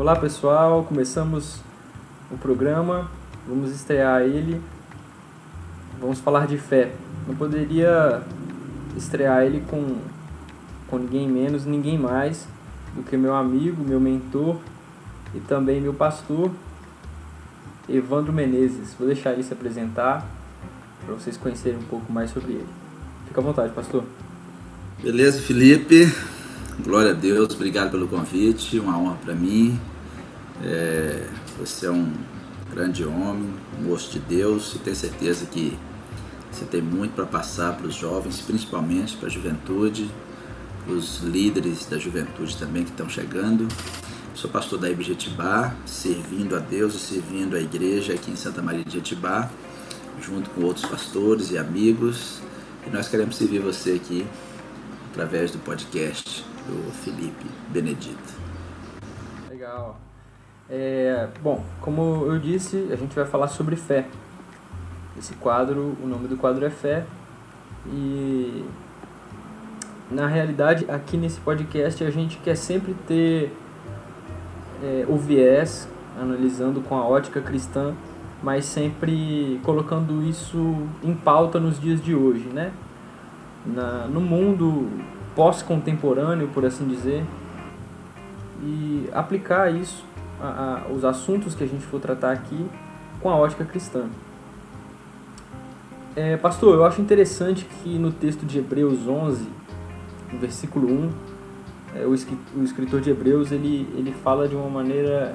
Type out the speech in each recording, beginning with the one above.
Olá pessoal, começamos o programa, vamos estrear ele, vamos falar de fé. Não poderia estrear ele com, com ninguém menos, ninguém mais do que meu amigo, meu mentor e também meu pastor, Evandro Menezes. Vou deixar ele se apresentar para vocês conhecerem um pouco mais sobre ele. Fica à vontade, pastor. Beleza, Felipe. Glória a Deus, obrigado pelo convite, uma honra para mim. É, você é um grande homem, um moço de Deus e tenho certeza que você tem muito para passar para os jovens, principalmente para a juventude, para os líderes da juventude também que estão chegando. Sou pastor da Ibjetibá, servindo a Deus e servindo a igreja aqui em Santa Maria de Jetibá, junto com outros pastores e amigos. E nós queremos servir você aqui através do podcast do Felipe Benedito. Legal. É, bom, como eu disse, a gente vai falar sobre fé. Esse quadro, o nome do quadro é Fé. E na realidade, aqui nesse podcast a gente quer sempre ter é, o viés, analisando com a ótica cristã, mas sempre colocando isso em pauta nos dias de hoje, né? Na, no mundo pós-contemporâneo, por assim dizer, e aplicar isso, a, os assuntos que a gente for tratar aqui, com a ótica cristã. É, pastor, eu acho interessante que no texto de Hebreus 11, no versículo 1, é, o, o escritor de Hebreus ele, ele fala de uma maneira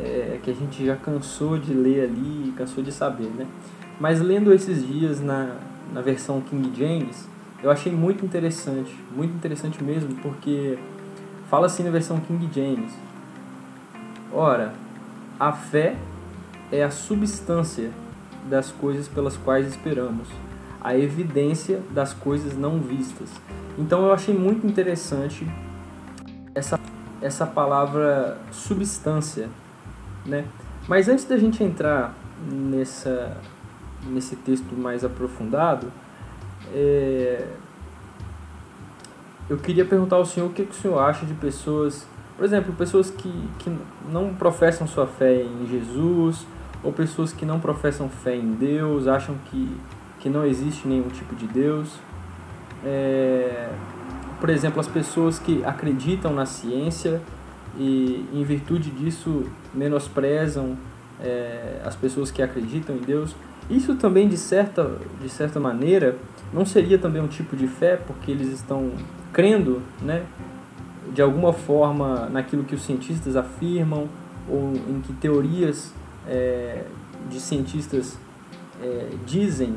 é, que a gente já cansou de ler ali, cansou de saber, né? Mas lendo esses dias na, na versão King James, eu achei muito interessante, muito interessante mesmo, porque fala assim na versão King James: Ora, a fé é a substância das coisas pelas quais esperamos, a evidência das coisas não vistas. Então eu achei muito interessante essa, essa palavra substância, né? Mas antes da gente entrar nessa, nesse texto mais aprofundado, é... Eu queria perguntar ao senhor o que, que o senhor acha de pessoas, por exemplo, pessoas que, que não professam sua fé em Jesus, ou pessoas que não professam fé em Deus, acham que, que não existe nenhum tipo de Deus. É... Por exemplo, as pessoas que acreditam na ciência e, em virtude disso, menosprezam é, as pessoas que acreditam em Deus. Isso também, de certa, de certa maneira, não seria também um tipo de fé, porque eles estão crendo, né, de alguma forma, naquilo que os cientistas afirmam, ou em que teorias é, de cientistas é, dizem,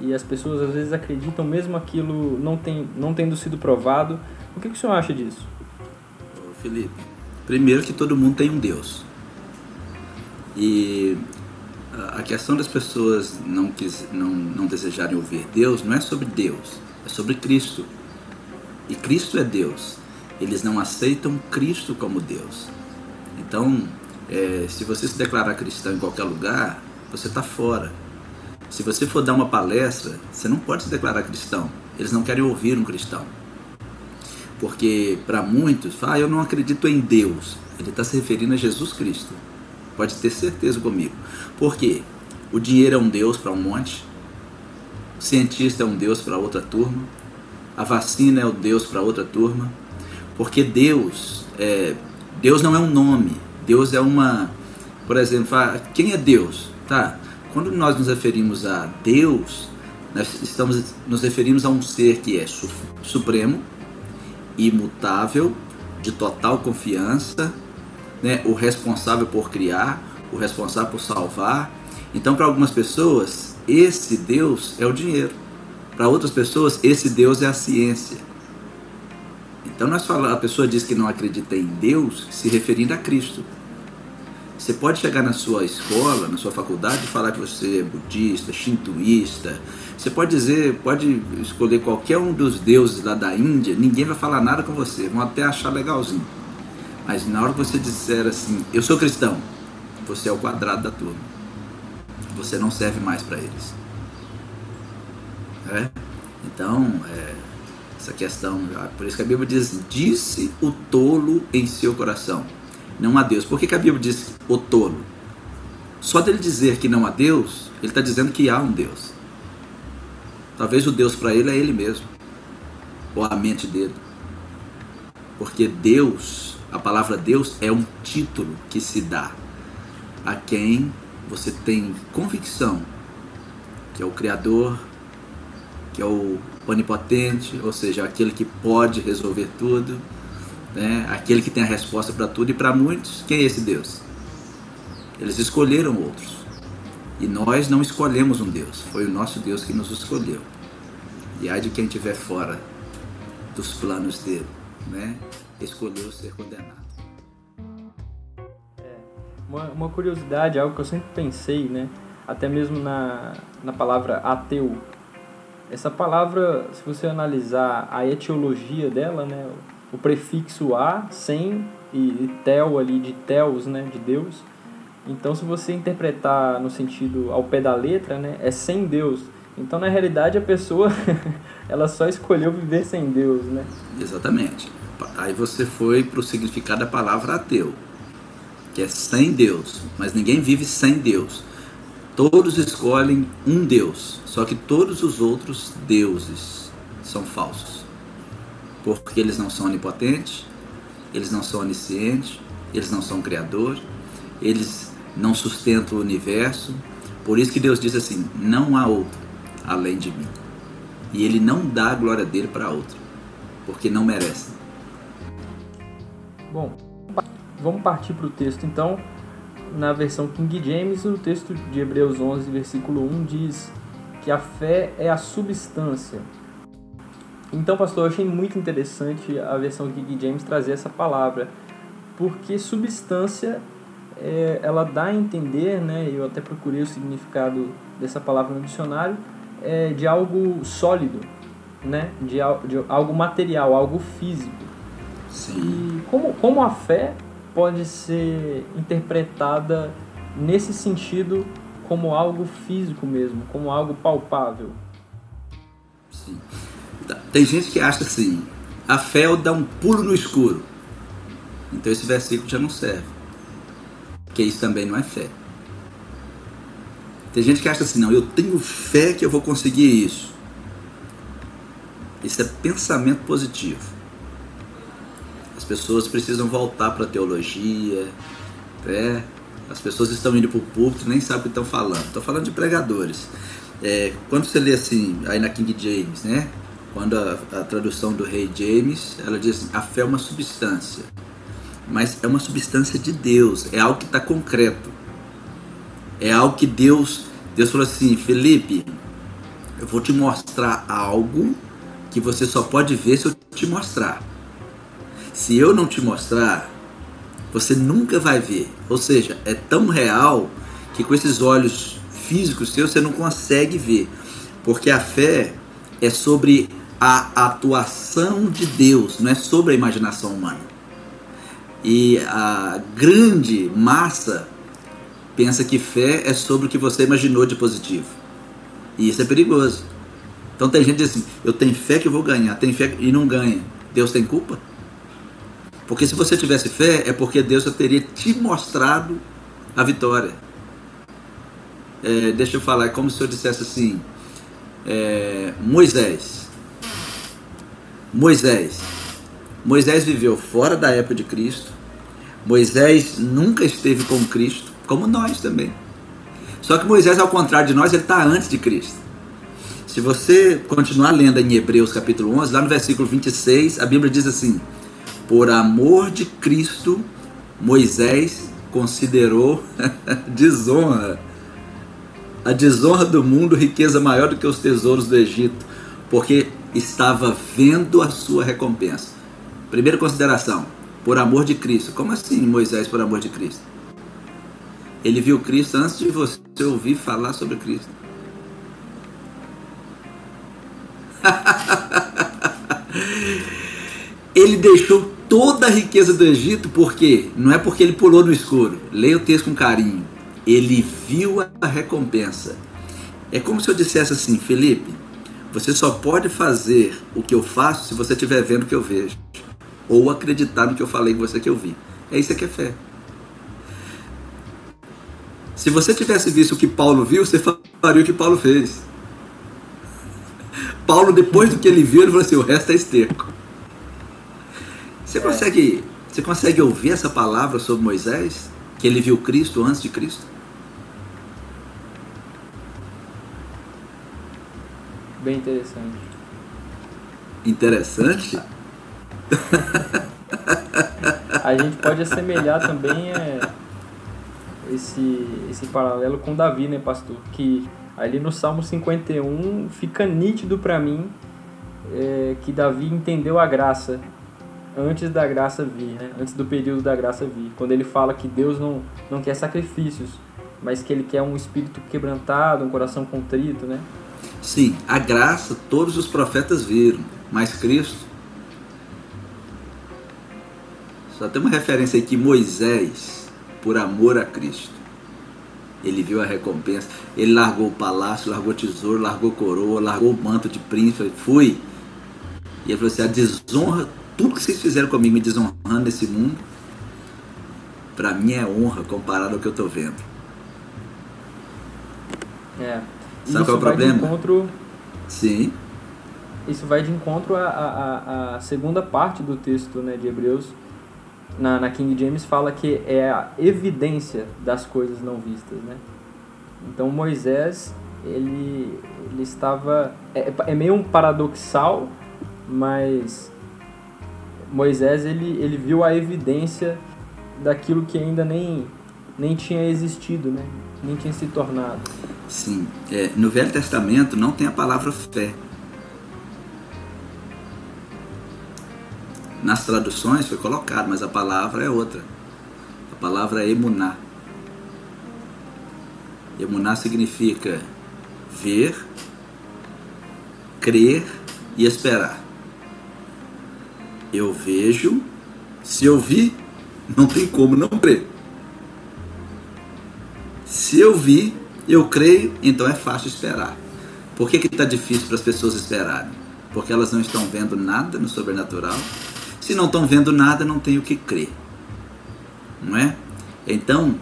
e as pessoas às vezes acreditam mesmo aquilo não, tem, não tendo sido provado. O que, que o senhor acha disso? Felipe, primeiro que todo mundo tem um Deus. E a questão das pessoas não, quis, não, não desejarem ouvir Deus não é sobre Deus, é sobre Cristo. E Cristo é Deus. Eles não aceitam Cristo como Deus. Então, é, se você se declarar cristão em qualquer lugar, você está fora. Se você for dar uma palestra, você não pode se declarar cristão. Eles não querem ouvir um cristão. Porque para muitos, ah, eu não acredito em Deus. Ele está se referindo a Jesus Cristo. Pode ter certeza comigo. Por quê? O dinheiro é um Deus para um monte, o cientista é um Deus para outra turma, a vacina é o Deus para outra turma, porque Deus, é, Deus não é um nome, Deus é uma, por exemplo, quem é Deus? Tá? Quando nós nos referimos a Deus, nós estamos nos referimos a um ser que é supremo, imutável, de total confiança, né, o responsável por criar, o responsável por salvar. Então, para algumas pessoas, esse Deus é o dinheiro. Para outras pessoas, esse Deus é a ciência. Então, nós falamos, a pessoa diz que não acredita em Deus, se referindo a Cristo. Você pode chegar na sua escola, na sua faculdade e falar que você é budista, shintoísta. Você pode dizer, pode escolher qualquer um dos deuses lá da Índia, ninguém vai falar nada com você, vão até achar legalzinho. Mas na hora que você disser assim, eu sou cristão, você é o quadrado da turma. Você não serve mais para eles. É? Então, é, essa questão, por isso que a Bíblia diz: disse o tolo em seu coração, não há Deus. Por que, que a Bíblia diz o tolo? Só dele dizer que não há Deus, ele está dizendo que há um Deus. Talvez o Deus para ele é ele mesmo, ou a mente dele. Porque Deus, a palavra Deus é um título que se dá a quem você tem convicção que é o Criador, que é o onipotente, ou seja, aquele que pode resolver tudo, né? aquele que tem a resposta para tudo. E para muitos, quem é esse Deus? Eles escolheram outros. E nós não escolhemos um Deus, foi o nosso Deus que nos escolheu. E há de quem estiver fora dos planos dele, né? escolheu ser condenado. É, uma, uma curiosidade, algo que eu sempre pensei, né? até mesmo na, na palavra ateu. Essa palavra, se você analisar a etiologia dela, né, o prefixo a, sem e, tel ali de teos, né, de Deus. Então, se você interpretar no sentido ao pé da letra, né, é sem Deus. Então, na realidade, a pessoa ela só escolheu viver sem Deus, né? Exatamente. Aí você foi para o significado da palavra ateu, que é sem Deus, mas ninguém vive sem Deus. Todos escolhem um Deus, só que todos os outros deuses são falsos. Porque eles não são onipotentes, eles não são oniscientes, eles não são criador, eles não sustentam o universo. Por isso que Deus diz assim: não há outro além de mim. E ele não dá a glória dele para outro, porque não merece. Bom, vamos partir para o texto então na versão King James, o texto de Hebreus 11, versículo 1 diz que a fé é a substância. Então, pastor, eu achei muito interessante a versão King James trazer essa palavra, porque substância é, ela dá a entender, né, eu até procurei o significado dessa palavra no dicionário, é, de algo sólido, né, de, de algo material, algo físico. Sim. E como, como a fé pode ser interpretada nesse sentido como algo físico mesmo, como algo palpável. Sim. Tá, tem gente que acha assim, a fé é dá um pulo no escuro. Então esse versículo já não serve. Porque isso também não é fé. Tem gente que acha assim, não, eu tenho fé que eu vou conseguir isso. Isso é pensamento positivo. As pessoas precisam voltar para a teologia, né? As pessoas estão indo para o púlpito nem sabem o que estão falando. Estou falando de pregadores. É, quando você lê assim, aí na King James, né? Quando a, a tradução do rei James, ela diz assim, a fé é uma substância. Mas é uma substância de Deus, é algo que está concreto. É algo que Deus, Deus falou assim, Felipe, eu vou te mostrar algo que você só pode ver se eu te mostrar. Se eu não te mostrar, você nunca vai ver. Ou seja, é tão real que com esses olhos físicos seus você não consegue ver. Porque a fé é sobre a atuação de Deus, não é sobre a imaginação humana. E a grande massa pensa que fé é sobre o que você imaginou de positivo. E isso é perigoso. Então tem gente assim: eu tenho fé que eu vou ganhar, tem fé e não ganha. Deus tem culpa? Porque se você tivesse fé, é porque Deus já teria te mostrado a vitória. É, deixa eu falar, é como se eu dissesse assim: é, Moisés. Moisés. Moisés viveu fora da época de Cristo. Moisés nunca esteve com Cristo, como nós também. Só que Moisés, ao contrário de nós, ele está antes de Cristo. Se você continuar lendo em Hebreus capítulo 11, lá no versículo 26, a Bíblia diz assim: por amor de Cristo, Moisés considerou desonra. A desonra do mundo, riqueza maior do que os tesouros do Egito, porque estava vendo a sua recompensa. Primeira consideração, por amor de Cristo. Como assim, Moisés, por amor de Cristo? Ele viu Cristo antes de você ouvir falar sobre Cristo. ele deixou toda a riqueza do Egito, porque não é porque ele pulou no escuro. Leia o texto com carinho. Ele viu a recompensa. É como se eu dissesse assim, Felipe, você só pode fazer o que eu faço se você estiver vendo o que eu vejo. Ou acreditar no que eu falei com você que eu vi. É isso que é fé. Se você tivesse visto o que Paulo viu, você faria o que Paulo fez. Paulo, depois do que ele viu, ele falou assim: o resto é esterco. Você é. consegue, você consegue ouvir essa palavra sobre Moisés? Que ele viu Cristo antes de Cristo? Bem interessante. Interessante? A gente pode assemelhar também é, esse, esse paralelo com Davi, né, pastor? Que ali no Salmo 51 fica nítido para mim é, que Davi entendeu a graça antes da graça vir, né? antes do período da graça vir. Quando ele fala que Deus não, não quer sacrifícios, mas que ele quer um espírito quebrantado, um coração contrito, né? Sim, a graça todos os profetas viram, mas Cristo. Só tem uma referência aí que Moisés, por amor a Cristo, ele viu a recompensa, ele largou o palácio, largou o tesouro, largou coroa, largou o manto de príncipe, fui. E ele falou assim: a desonra, tudo que vocês fizeram comigo, me desonrando nesse mundo, para mim é honra comparado ao que eu estou vendo. É. Sabe qual é o problema? Encontro, Sim. Isso vai de encontro à, à, à segunda parte do texto né, de Hebreus. Na, na King James fala que é a evidência das coisas não vistas, né? Então Moisés, ele, ele estava... É, é meio um paradoxal, mas Moisés, ele, ele viu a evidência daquilo que ainda nem, nem tinha existido, né? Nem tinha se tornado. Sim. É, no Velho Testamento não tem a palavra fé. Nas traduções foi colocado, mas a palavra é outra. A palavra é emuná. Emuná significa ver, crer e esperar. Eu vejo, se eu vi, não tem como não crer. Se eu vi, eu creio, então é fácil esperar. Por que está difícil para as pessoas esperarem? Porque elas não estão vendo nada no sobrenatural. Se não estão vendo nada, não tem o que crer. Não é? Então,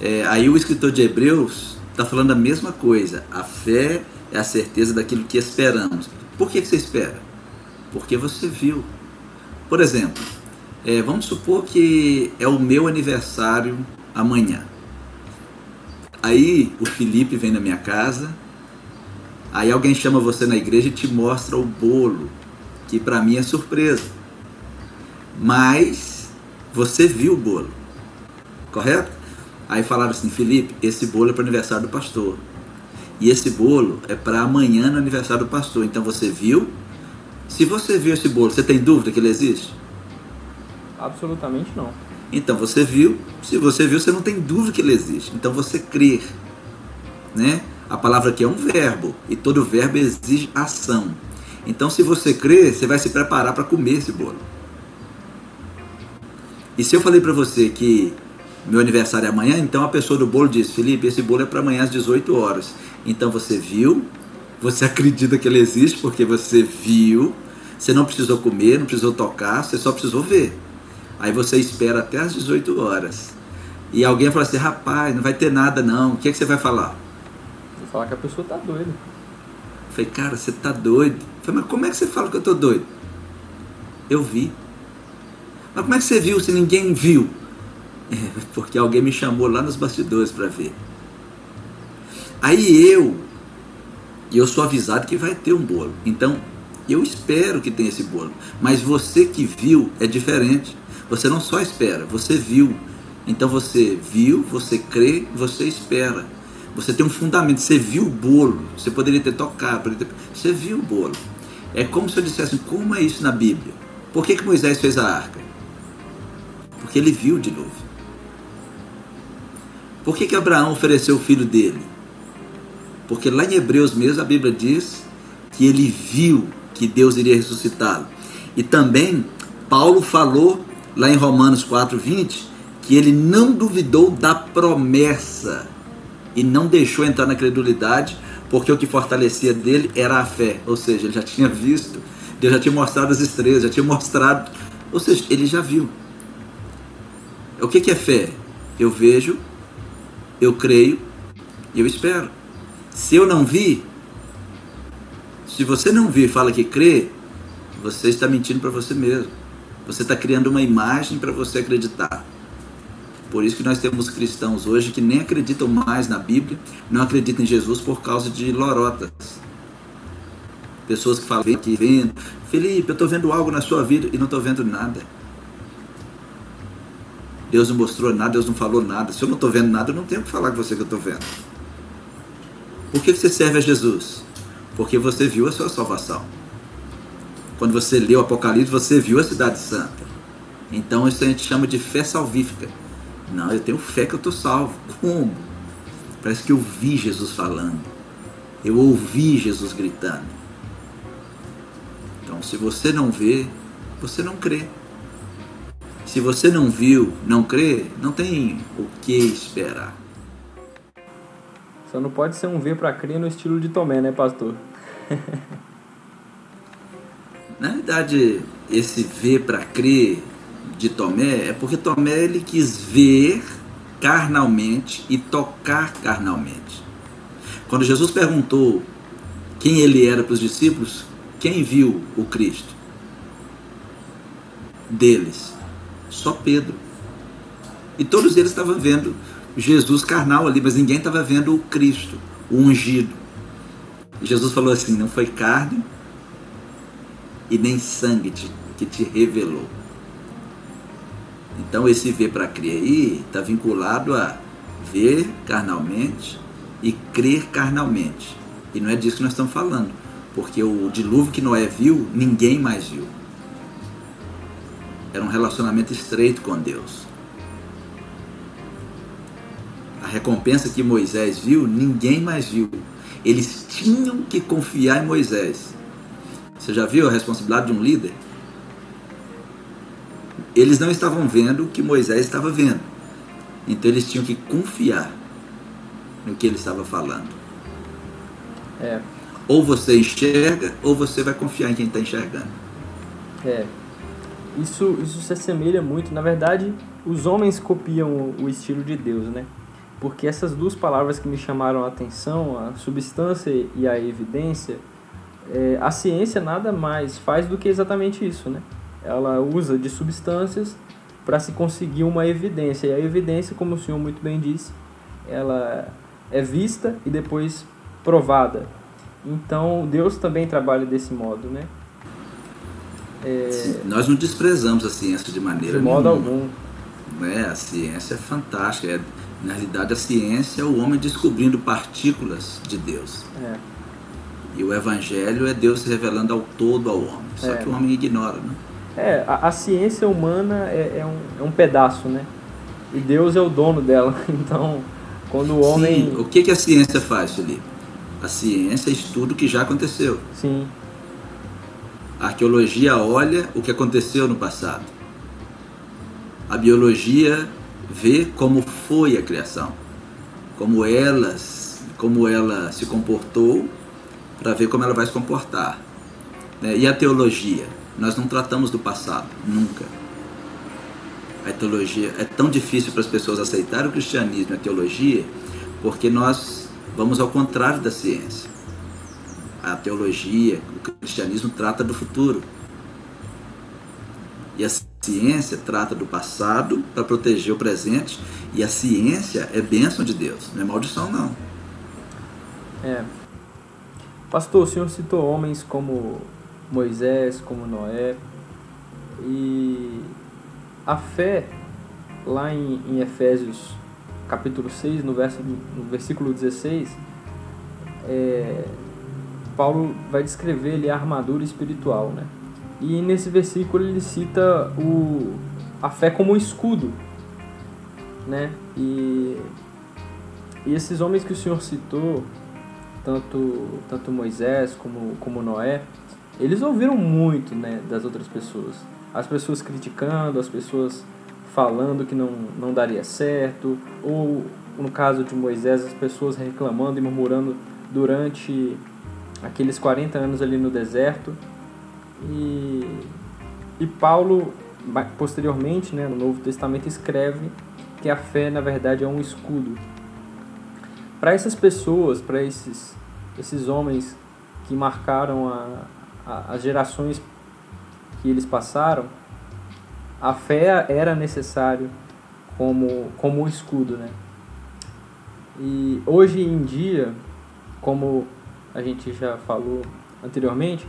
é, aí o escritor de Hebreus está falando a mesma coisa. A fé é a certeza daquilo que esperamos. Por que, que você espera? Porque você viu. Por exemplo, é, vamos supor que é o meu aniversário amanhã. Aí o Felipe vem na minha casa, aí alguém chama você na igreja e te mostra o bolo, que para mim é surpresa. Mas você viu o bolo, correto? Aí falaram assim, Felipe, esse bolo é para aniversário do pastor. E esse bolo é para amanhã no aniversário do pastor. Então você viu? Se você viu esse bolo, você tem dúvida que ele existe? Absolutamente não. Então você viu, se você viu, você não tem dúvida que ele existe. Então você crê, né? A palavra aqui é um verbo e todo verbo exige ação. Então se você crê, você vai se preparar para comer esse bolo. E se eu falei para você que meu aniversário é amanhã, então a pessoa do bolo diz: Felipe, esse bolo é para amanhã às 18 horas. Então você viu, você acredita que ele existe porque você viu, você não precisou comer, não precisou tocar, você só precisou ver. Aí você espera até as 18 horas. E alguém fala assim, rapaz, não vai ter nada não. O que, é que você vai falar? Vou falar que a pessoa tá doida. Eu falei, cara, você tá doido. Eu falei, mas como é que você fala que eu tô doido? Eu vi. Mas como é que você viu se ninguém viu? É, porque alguém me chamou lá nos bastidores para ver. Aí eu, e eu sou avisado que vai ter um bolo. Então, eu espero que tenha esse bolo. Mas você que viu é diferente. Você não só espera, você viu. Então você viu, você crê, você espera. Você tem um fundamento, você viu o bolo. Você poderia ter tocado, poderia ter... você viu o bolo. É como se eu dissesse, como é isso na Bíblia? Por que, que Moisés fez a arca? Porque ele viu de novo. Por que, que Abraão ofereceu o filho dele? Porque lá em Hebreus mesmo a Bíblia diz que ele viu que Deus iria ressuscitá-lo. E também Paulo falou lá em Romanos 4:20, que ele não duvidou da promessa e não deixou entrar na credulidade, porque o que fortalecia dele era a fé, ou seja, ele já tinha visto, Deus já tinha mostrado as estrelas, já tinha mostrado, ou seja, ele já viu. O que, é fé? Eu vejo, eu creio e eu espero. Se eu não vi, se você não vir e fala que crê, você está mentindo para você mesmo. Você está criando uma imagem para você acreditar. Por isso que nós temos cristãos hoje que nem acreditam mais na Bíblia, não acreditam em Jesus por causa de lorotas. Pessoas que falam que vendo, Felipe, eu estou vendo algo na sua vida e não estou vendo nada. Deus não mostrou nada, Deus não falou nada. Se eu não estou vendo nada, eu não tenho que falar com você que eu estou vendo. Por que você serve a Jesus? Porque você viu a sua salvação. Quando você leu o Apocalipse, você viu a cidade santa. Então isso a gente chama de fé salvífica. Não, eu tenho fé que eu estou salvo. Como? Parece que eu vi Jesus falando. Eu ouvi Jesus gritando. Então, se você não vê, você não crê. Se você não viu, não crê, não tem o que esperar. Só não pode ser um ver para crer no estilo de Tomé, né, pastor? Na verdade, esse ver para crer de Tomé é porque Tomé ele quis ver carnalmente e tocar carnalmente. Quando Jesus perguntou quem ele era para os discípulos, quem viu o Cristo? Deles. Só Pedro. E todos eles estavam vendo Jesus carnal ali, mas ninguém estava vendo o Cristo, o ungido. Jesus falou assim: não foi carne e nem sangue te, que te revelou. Então esse ver para crer aí está vinculado a ver carnalmente e crer carnalmente. E não é disso que nós estamos falando, porque o dilúvio que Noé viu, ninguém mais viu. Era um relacionamento estreito com Deus. Recompensa que Moisés viu, ninguém mais viu. Eles tinham que confiar em Moisés. Você já viu a responsabilidade de um líder? Eles não estavam vendo o que Moisés estava vendo. Então eles tinham que confiar no que ele estava falando. É. Ou você enxerga, ou você vai confiar em quem está enxergando. É. Isso, isso se assemelha muito. Na verdade, os homens copiam o estilo de Deus, né? Porque essas duas palavras que me chamaram a atenção, a substância e a evidência, é, a ciência nada mais faz do que exatamente isso, né? Ela usa de substâncias para se conseguir uma evidência. E a evidência, como o senhor muito bem disse, ela é vista e depois provada. Então, Deus também trabalha desse modo, né? É... Nós não desprezamos a ciência de maneira de modo nenhuma. algum. Né? A ciência é fantástica. É, na realidade, a ciência é o homem descobrindo partículas de Deus. É. E o Evangelho é Deus se revelando ao todo ao homem. Só É. que o homem ignora, né? É, a, a ciência humana é, é, um, é um pedaço, né? E Deus é o dono dela. Então, quando o homem. Sim. O que, que a ciência faz, Felipe? A ciência estuda o que já aconteceu. Sim, A arqueologia olha o que aconteceu no passado. A biologia vê como foi a criação, como elas, como ela se comportou, para ver como ela vai se comportar. né? E a teologia? Nós não tratamos do passado, nunca. A teologia é tão difícil para as pessoas aceitarem o cristianismo e a teologia, porque nós vamos ao contrário da ciência. A teologia, o cristianismo trata do futuro. E a ciência trata do passado para proteger o presente. E a ciência é bênção de Deus, não é maldição, não. é. Pastor, o senhor citou homens como Moisés, como Noé. E a fé, lá em, em Efésios capítulo 6, no, verso, no versículo 16, é, Paulo vai descrever ali a armadura espiritual, né? E nesse versículo ele cita o, a fé como um escudo, né? E, e esses homens que o Senhor citou, tanto, tanto Moisés como, como Noé, eles ouviram muito né, das outras pessoas. As pessoas criticando, as pessoas falando que não, não daria certo, ou no caso de Moisés, as pessoas reclamando e murmurando durante aqueles 40 anos ali no deserto. E, e Paulo, posteriormente, né, no Novo Testamento, escreve que a fé, na verdade, é um escudo. para essas pessoas, para esses, esses homens que marcaram a, a, as gerações que eles passaram, a fé era necessário como, como escudo, né? E hoje em dia, como a gente já falou anteriormente,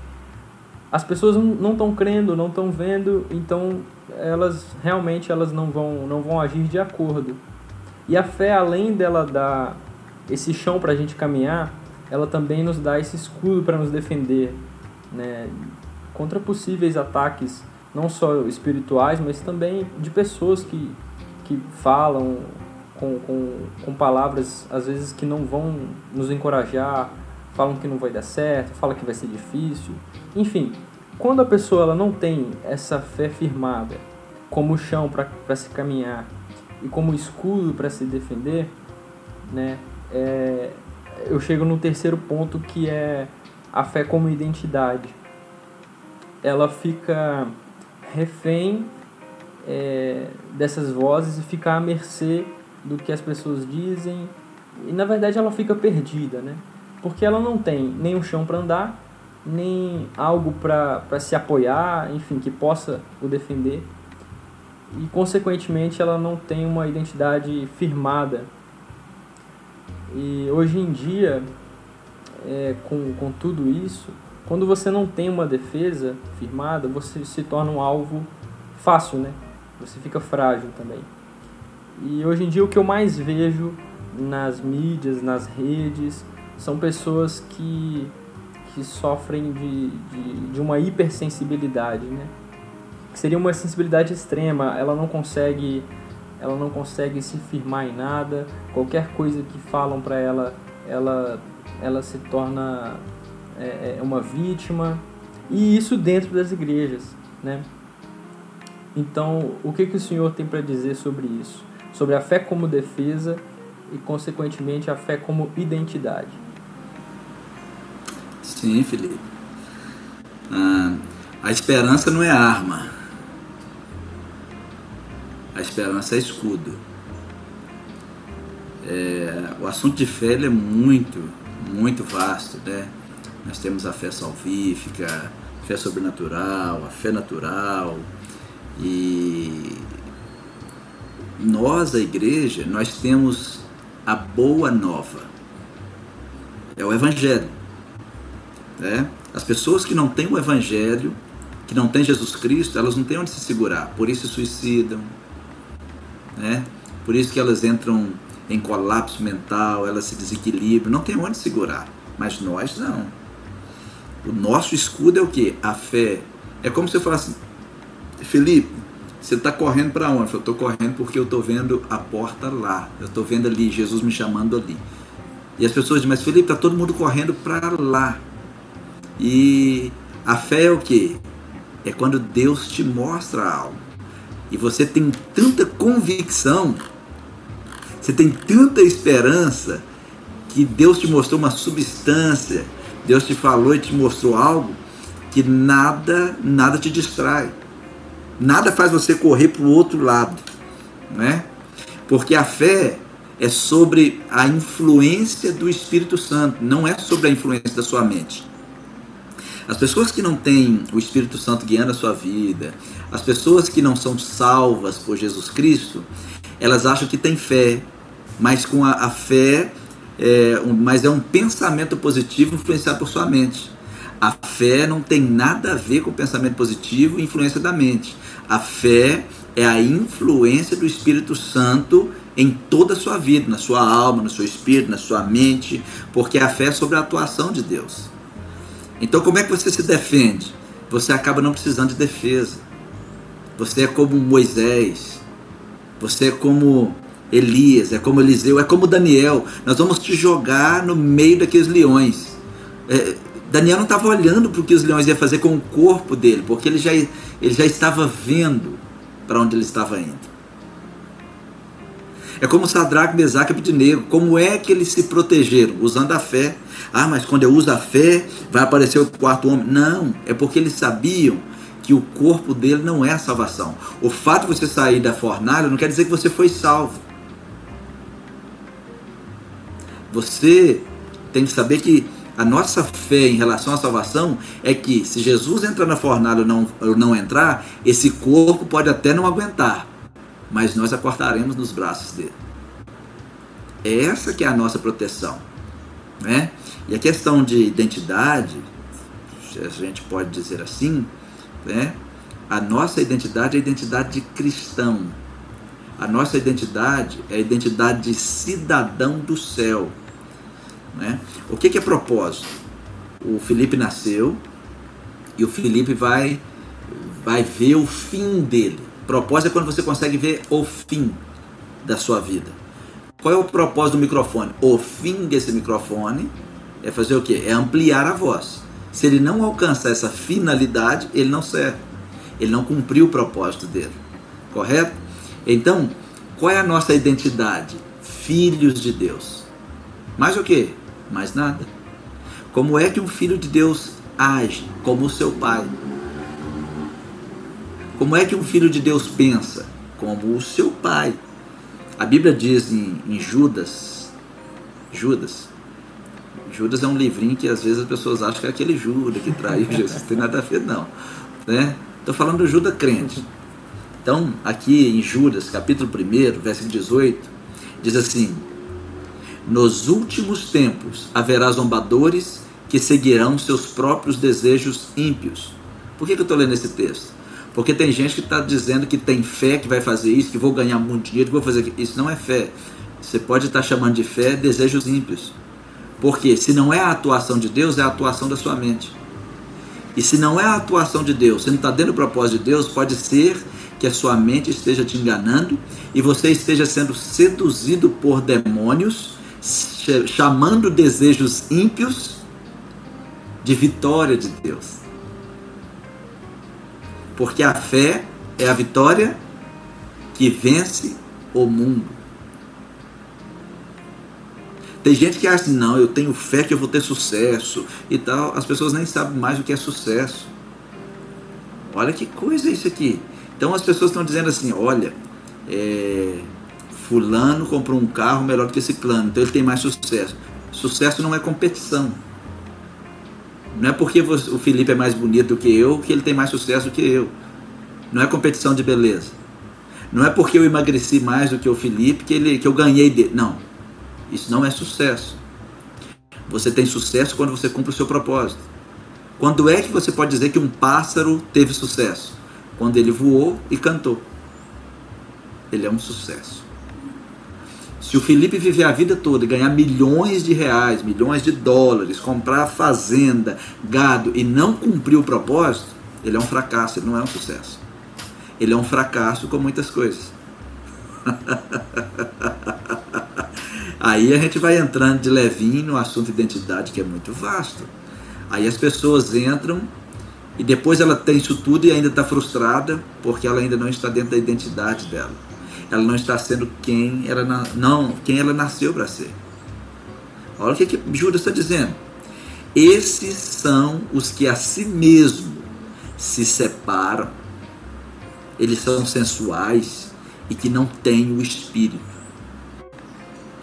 as pessoas não estão crendo, não estão vendo, então elas realmente elas não vão, não vão agir de acordo. E a fé, além dela dar esse chão para a gente caminhar, ela também nos dá esse escudo para nos defender né, contra possíveis ataques, não só espirituais, mas também de pessoas que, que falam com, com, com palavras às vezes que não vão nos encorajar, falam que não vai dar certo, falam que vai ser difícil. Enfim, quando a pessoa ela não tem essa fé firmada como chão para se caminhar e como escudo para se defender, né, é, eu chego no terceiro ponto que é a fé como identidade. Ela fica refém é, dessas vozes e fica à mercê do que as pessoas dizem e na verdade ela fica perdida, né? Porque ela não tem nem um chão para andar, nem algo para se apoiar, enfim, que possa o defender. E consequentemente ela não tem uma identidade firmada. E hoje em dia, é, com, com tudo isso, quando você não tem uma defesa firmada, você se torna um alvo fácil, né? Você fica frágil também. E hoje em dia o que eu mais vejo nas mídias, nas redes, são pessoas que, que sofrem de, de, de uma hipersensibilidade, né? Que seria uma sensibilidade extrema, ela não consegue ela não consegue se firmar em nada, qualquer coisa que falam para ela, ela ela se torna é, é, uma vítima e isso dentro das igrejas, né? Então, o que que o Senhor tem para dizer sobre isso? Sobre a fé como defesa e consequentemente a fé como identidade. Sim, Felipe. Ah, a esperança não é arma. A esperança é escudo. É, o assunto de fé é muito, muito vasto, né? Nós temos a fé salvífica, a fé sobrenatural, a fé natural e nós, a igreja, nós temos a boa nova. É o evangelho. Né? As pessoas que não têm o Evangelho, que não têm Jesus Cristo, elas não têm onde se segurar, por isso se suicidam, né? por isso que elas entram em colapso mental, elas se desequilibram, não tem onde segurar. Mas nós não. O nosso escudo é o que? A fé. É como se eu falasse, Felipe, você está correndo para onde? Eu estou correndo porque eu estou vendo a porta lá. Eu estou vendo ali, Jesus me chamando ali. E as pessoas dizem, mas Felipe, está todo mundo correndo para lá. E a fé é o que? É quando Deus te mostra algo. E você tem tanta convicção, você tem tanta esperança, que Deus te mostrou uma substância, Deus te falou e te mostrou algo, que nada, nada te distrai. Nada faz você correr para o outro lado, né? Porque a fé é sobre a influência do Espírito Santo, não é sobre a influência da sua mente. As pessoas que não têm o Espírito Santo guiando a sua vida, as pessoas que não são salvas por Jesus Cristo, elas acham que têm fé, mas com a, a fé, é, um, mas é um pensamento positivo influenciado por sua mente. A fé não tem nada a ver com pensamento positivo e influência da mente. A fé é a influência do Espírito Santo em toda a sua vida, na sua alma, no seu espírito, na sua mente, porque a fé é sobre a atuação de Deus. Então, como é que você se defende? Você acaba não precisando de defesa. Você é como Moisés, você é como Elias, é como Eliseu, é como Daniel. Nós vamos te jogar no meio daqueles leões. É, Daniel não estava olhando para o que os leões iam fazer com o corpo dele, porque ele já, ele já estava vendo para onde ele estava indo. É como Sadraque, Mesaque e Abednego. Como é que eles se protegeram? Usando a fé. Ah, mas quando eu uso a fé, vai aparecer o quarto homem. Não, é porque eles sabiam que o corpo dele não é a salvação. O fato de você sair da fornalha não quer dizer que você foi salvo. Você tem que saber que a nossa fé em relação à salvação é que se Jesus entrar na fornalha ou não, ou não entrar, esse corpo pode até não aguentar, mas nós acordaremos nos braços dele. É essa que é a nossa proteção. Né? E a questão de identidade, se a gente pode dizer assim, né? a nossa identidade é a identidade de cristão. A nossa identidade é a identidade de cidadão do céu. Né? O que, que é propósito? O Felipe nasceu e o Felipe vai, vai ver o fim dele. Propósito é quando você consegue ver o fim da sua vida. Qual é o propósito do microfone? O fim desse microfone é fazer o quê? É ampliar a voz. Se ele não alcançar essa finalidade, ele não serve. Ele não cumpriu o propósito dele. Correto? Então, qual é a nossa identidade? Filhos de Deus. Mais o quê? Mais nada. Como é que um filho de Deus age como o seu pai? Como é que um filho de Deus pensa? Como o seu pai. A Bíblia diz em, em Judas, Judas, Judas é um livrinho que às vezes as pessoas acham que é aquele Judas que traiu Jesus, não tem nada a ver não, né? Estou falando do Judas crente. Então, aqui em Judas, capítulo 1, versículo 18, diz assim: Nos últimos tempos haverá zombadores que seguirão seus próprios desejos ímpios. Por que, que eu estou lendo esse texto? Porque tem gente que está dizendo que tem fé, que vai fazer isso, que vou ganhar muito dinheiro, que vou fazer isso. Não é fé. Você pode estar tá chamando de fé desejos ímpios. Porque se não é a atuação de Deus, é a atuação da sua mente. E se não é a atuação de Deus, você não está dentro do propósito de Deus, pode ser que a sua mente esteja te enganando e você esteja sendo seduzido por demônios, chamando desejos ímpios de vitória de Deus. Porque a fé é a vitória que vence o mundo. Tem gente que acha assim, não, eu tenho fé que eu vou ter sucesso e tal. As pessoas nem sabem mais o que é sucesso. Olha que coisa isso aqui. Então as pessoas estão dizendo assim, olha, é, fulano comprou um carro melhor que esse plano, então ele tem mais sucesso. Sucesso não é competição. Não é porque o Felipe é mais bonito do que eu que ele tem mais sucesso do que eu. Não é competição de beleza. Não é porque eu emagreci mais do que o Felipe que, ele, que eu ganhei dele. Não. Isso não é sucesso. Você tem sucesso quando você cumpre o seu propósito. Quando é que você pode dizer que um pássaro teve sucesso? Quando ele voou e cantou. Ele é um sucesso. Se o Felipe viver a vida toda e ganhar milhões de reais, milhões de dólares, comprar fazenda, gado e não cumprir o propósito, ele é um fracasso, ele não é um sucesso. Ele é um fracasso com muitas coisas. Aí a gente vai entrando de levinho no assunto identidade, que é muito vasto. Aí as pessoas entram e depois ela tem isso tudo e ainda está frustrada porque ela ainda não está dentro da identidade dela ela não está sendo quem ela não quem ela nasceu para ser. Olha o que, que Judas está dizendo. Esses são os que a si mesmo se separam. Eles são sensuais e que não têm o espírito.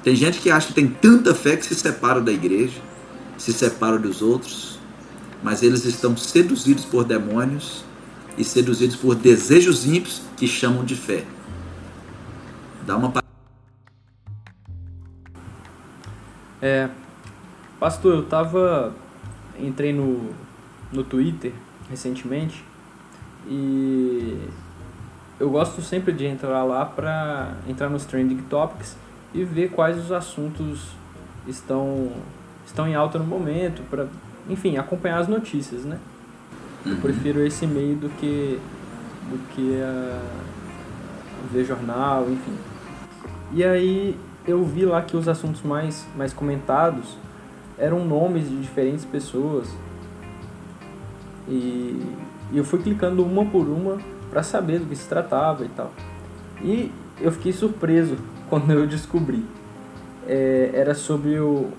Tem gente que acha que tem tanta fé que se separa da igreja, se separa dos outros, mas eles estão seduzidos por demônios e seduzidos por desejos ímpios que chamam de fé. Dá uma É, pastor, eu tava entrei no no Twitter recentemente e eu gosto sempre de entrar lá para entrar nos trending topics e ver quais os assuntos estão estão em alta no momento para enfim acompanhar as notícias né eu uhum. prefiro esse meio do que do que a, ver jornal enfim e aí eu vi lá que os assuntos mais, mais comentados eram nomes de diferentes pessoas. E, e eu fui clicando uma por uma para saber do que se tratava e tal. E eu fiquei surpreso quando eu descobri. É, era sobre o,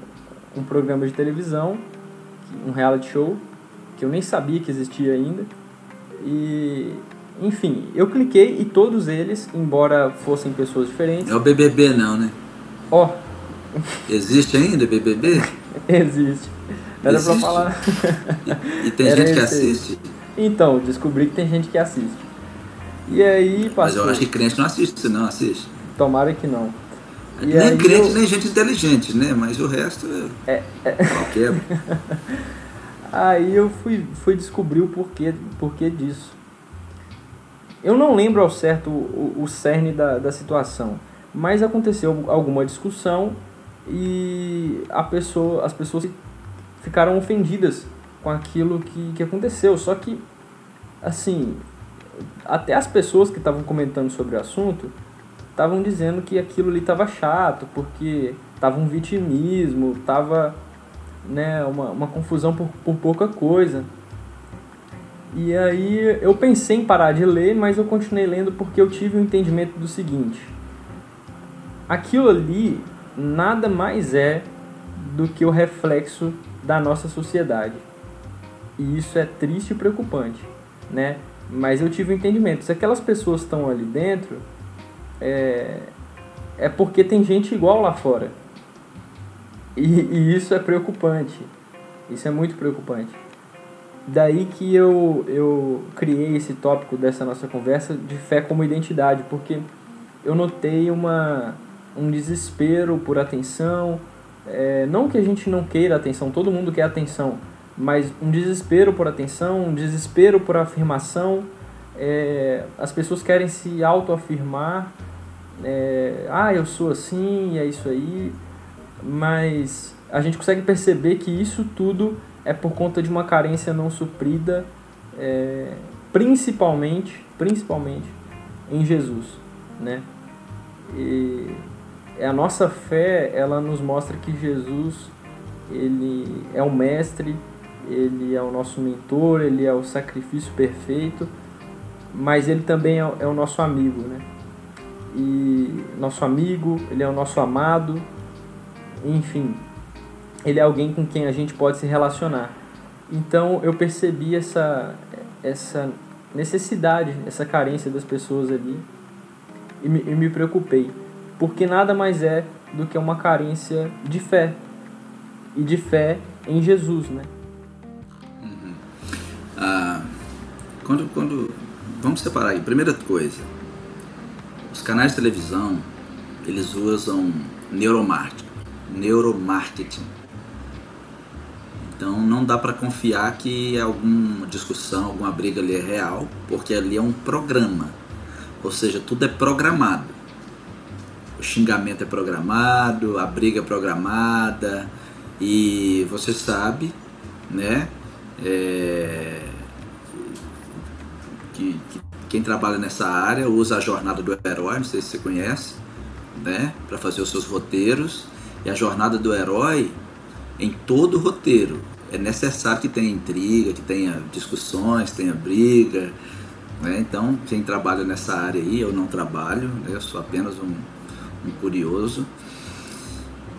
um programa de televisão, um reality show, que eu nem sabia que existia ainda. E enfim, eu cliquei e todos eles, embora fossem pessoas diferentes. É o BBB, não, né? Ó, Existe ainda BBB? Existe. Era Existe? pra falar. E, e tem Era gente que assiste? Então, descobri que tem gente que assiste. E aí, Mas pastor, eu acho que crente não assiste, você não assiste. tomara que não. E nem crente, eu- nem gente inteligente, né? Mas o resto é, qualquer. Aí eu fui, fui descobrir o porquê, porquê disso. Eu não lembro ao certo o, o cerne da, da situação, mas aconteceu alguma discussão e a pessoa, as pessoas ficaram ofendidas com aquilo que, que aconteceu. Só que, assim, até as pessoas que estavam comentando sobre o assunto estavam dizendo que aquilo ali estava chato, porque tava um vitimismo, tava né, uma, uma confusão por, por pouca coisa. E aí eu pensei em parar de ler, mas eu continuei lendo porque eu tive o entendimento do seguinte: aquilo ali nada mais é do que o reflexo da nossa sociedade. E isso é triste e preocupante, né? Mas eu tive o entendimento. Se aquelas pessoas estão ali dentro, é, é porque tem gente igual lá fora. E, e isso é preocupante. Isso é muito preocupante. Daí que eu, eu criei esse tópico dessa nossa conversa de fé como identidade, porque eu notei uma, um desespero por atenção. É, não que a gente não queira atenção, todo mundo quer atenção, mas um desespero por atenção, um desespero por afirmação. É, as pessoas querem se autoafirmar. É, ah, eu sou assim, é isso aí. Mas a gente consegue perceber que isso tudo é por conta de uma carência não suprida, é, principalmente, principalmente em Jesus, né? E a nossa fé, ela nos mostra que Jesus, ele é o mestre, ele é o nosso mentor, ele é o sacrifício perfeito, mas ele também é, é o nosso amigo, né? E nosso amigo, ele é o nosso amado, enfim, ele é alguém com quem a gente pode se relacionar. Então eu percebi essa, essa necessidade, essa carência das pessoas ali e me, e me preocupei, porque nada mais é do que uma carência de fé e de fé em Jesus, né? Ah, quando, quando, vamos separar aí. Primeira coisa, os canais de televisão, eles usam neuromarketing. Neuromarketing. Então não dá para confiar que alguma discussão, alguma briga ali é real, porque ali é um programa. Ou seja, tudo é programado. O xingamento é programado, a briga é programada, e você sabe, né? é, que, que quem trabalha nessa área usa a jornada do herói, não sei se você conhece, né? Para fazer os seus roteiros. E a jornada do herói, em todo roteiro, é necessário que tenha intriga, que tenha discussões, tenha briga. Né? Então, quem trabalha nessa área aí, eu não trabalho, né? eu sou apenas um, um curioso.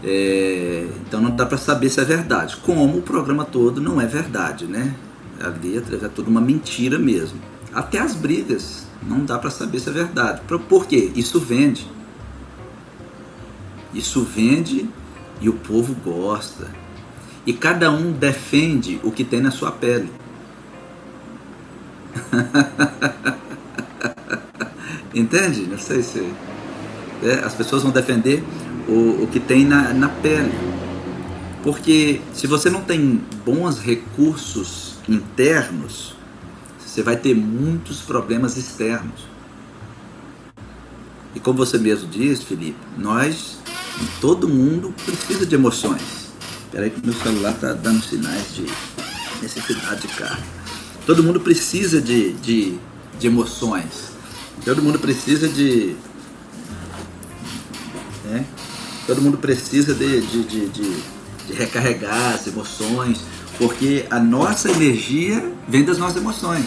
É, então não dá para saber se é verdade. Como o programa todo não é verdade, né? A letra é tudo uma mentira mesmo. Até as brigas não dá para saber se é verdade. Por quê? Isso vende. Isso vende e o povo gosta. E cada um defende o que tem na sua pele. Entende? Não sei se. É, as pessoas vão defender o, o que tem na, na pele. Porque se você não tem bons recursos internos, você vai ter muitos problemas externos. E como você mesmo diz, Felipe, nós, todo mundo precisa de emoções. Espera aí que meu celular está dando sinais de necessidade de carga. Todo mundo precisa de, de, de emoções. Todo mundo precisa de. Né? Todo mundo precisa de, de, de, de, de recarregar as emoções, porque a nossa energia vem das nossas emoções.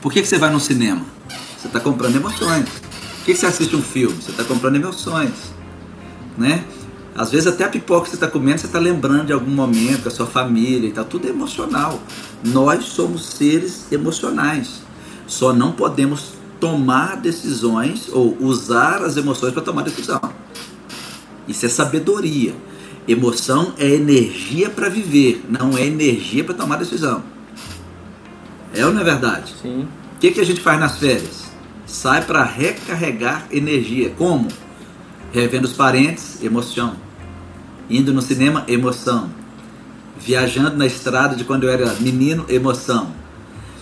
Por que, que você vai no cinema? Você está comprando emoções. Por que, que você assiste um filme? Você está comprando emoções. Né? Às vezes até a pipoca que você está comendo, você está lembrando de algum momento com a sua família e tal. Tudo é emocional. Nós somos seres emocionais. Só não podemos tomar decisões ou usar as emoções para tomar decisão. Isso é sabedoria. Emoção é energia para viver, não é energia para tomar decisão. É ou não é verdade? Sim. O que, que a gente faz nas férias? Sai para recarregar energia. Como? Revendo os parentes, emoção. Indo no cinema, emoção. Viajando na estrada de quando eu era menino, emoção.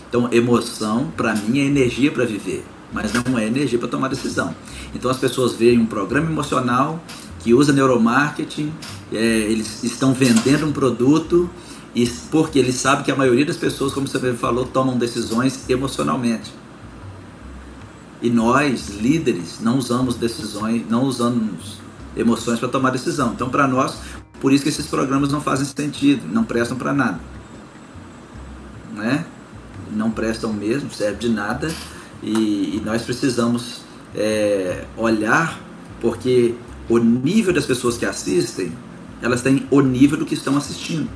Então, emoção, para mim, é energia para viver, mas não é energia para tomar decisão. Então, as pessoas veem um programa emocional que usa neuromarketing, é, eles estão vendendo um produto e porque eles sabem que a maioria das pessoas, como você falou, tomam decisões emocionalmente. E nós, líderes, não usamos decisões, não usamos emoções para tomar decisão. Então, para nós, por isso que esses programas não fazem sentido, não prestam para nada. Né? Não prestam mesmo, serve de nada. E, e nós precisamos é, olhar, porque o nível das pessoas que assistem, elas têm o nível do que estão assistindo.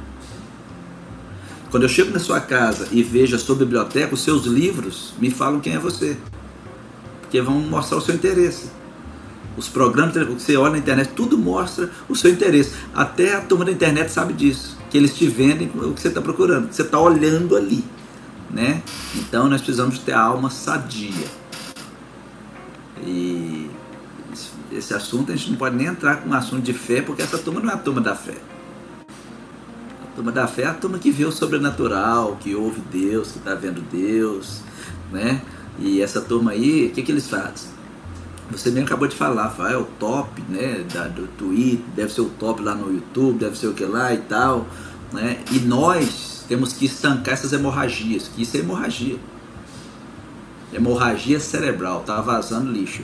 Quando eu chego na sua casa e vejo a sua biblioteca, os seus livros me falam quem é você. Porque vão mostrar o seu interesse. Os programas que você olha na internet, tudo mostra o seu interesse. Até a turma da internet sabe disso. Que eles te vendem o que você está procurando. Que você está olhando ali. Né? Então nós precisamos ter a alma sadia. E esse assunto a gente não pode nem entrar com um assunto de fé, porque essa turma não é a turma da fé. A turma da fé é a turma que vê o sobrenatural, que ouve Deus, que está vendo Deus, né? E essa turma aí, o que, que eles fazem? Você mesmo acabou de falar, fala, é o top, né, da, do Twitter, deve ser o top lá no YouTube, deve ser o que lá e tal, né? E nós temos que estancar essas hemorragias, que isso é hemorragia. Hemorragia cerebral, tá vazando lixo,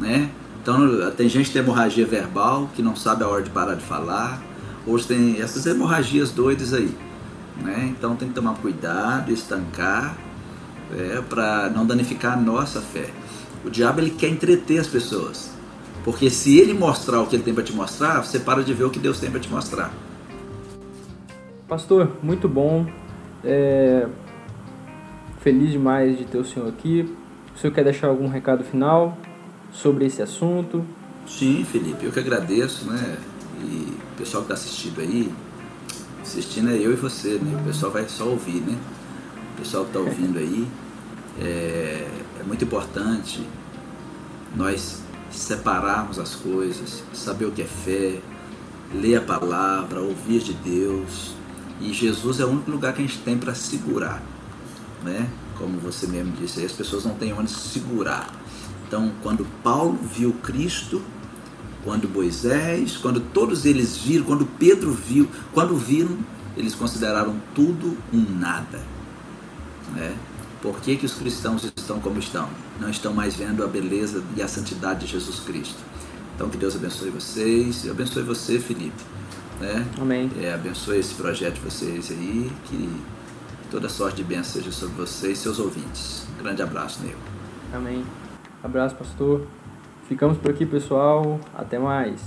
né? Então, tem gente que tem hemorragia verbal, que não sabe a hora de parar de falar. Hoje tem essas hemorragias doidas aí. Né? Então, tem que tomar cuidado, estancar, é, para não danificar a nossa fé. O diabo ele quer entreter as pessoas. Porque se ele mostrar o que ele tem para te mostrar, você para de ver o que Deus tem para te mostrar. Pastor, muito bom. É... Feliz demais de ter o senhor aqui. O senhor quer deixar algum recado final? sobre esse assunto. Sim, Felipe, eu que agradeço, né? E o pessoal que está assistindo aí, assistindo é eu e você, né? O pessoal vai só ouvir, né? Pessoal que está ouvindo aí, é, é muito importante nós separarmos as coisas, saber o que é fé, ler a palavra, ouvir de Deus. E Jesus é o único lugar que a gente tem para segurar, né? Como você mesmo disse, as pessoas não têm onde segurar. Então, quando Paulo viu Cristo, quando Moisés, quando todos eles viram, quando Pedro viu, quando viram, eles consideraram tudo um nada. Né? Por que, que os cristãos estão como estão? Não estão mais vendo a beleza e a santidade de Jesus Cristo. Então que Deus abençoe vocês, e abençoe você, Felipe. Né? Amém. É, abençoe esse projeto de vocês aí, que toda sorte de bênção seja sobre vocês e seus ouvintes. Um grande abraço, Nego. Amém. Abraço, pastor. Ficamos por aqui, pessoal. Até mais.